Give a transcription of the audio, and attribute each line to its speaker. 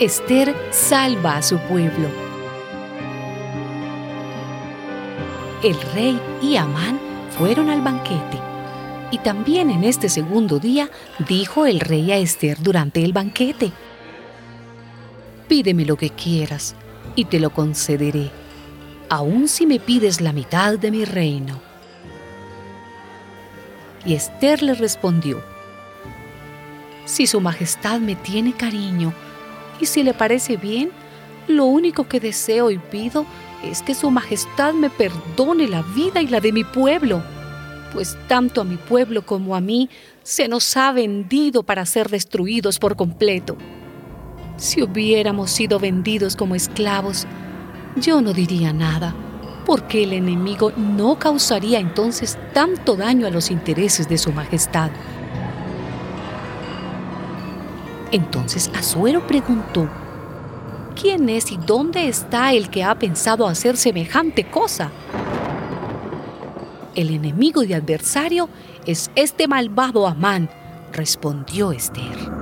Speaker 1: Esther salva a su pueblo. El rey y Amán fueron al banquete. Y también en este segundo día dijo el rey a Esther durante el banquete, Pídeme lo que quieras y te lo concederé aun si me pides la mitad de mi reino. Y Esther le respondió, Si su majestad me tiene cariño y si le parece bien, lo único que deseo y pido es que su majestad me perdone la vida y la de mi pueblo pues tanto a mi pueblo como a mí se nos ha vendido para ser destruidos por completo. Si hubiéramos sido vendidos como esclavos, yo no diría nada, porque el enemigo no causaría entonces tanto daño a los intereses de su majestad. Entonces Azuero preguntó, ¿quién es y dónde está el que ha pensado hacer semejante cosa? El enemigo y adversario es este malvado Amán, respondió Esther.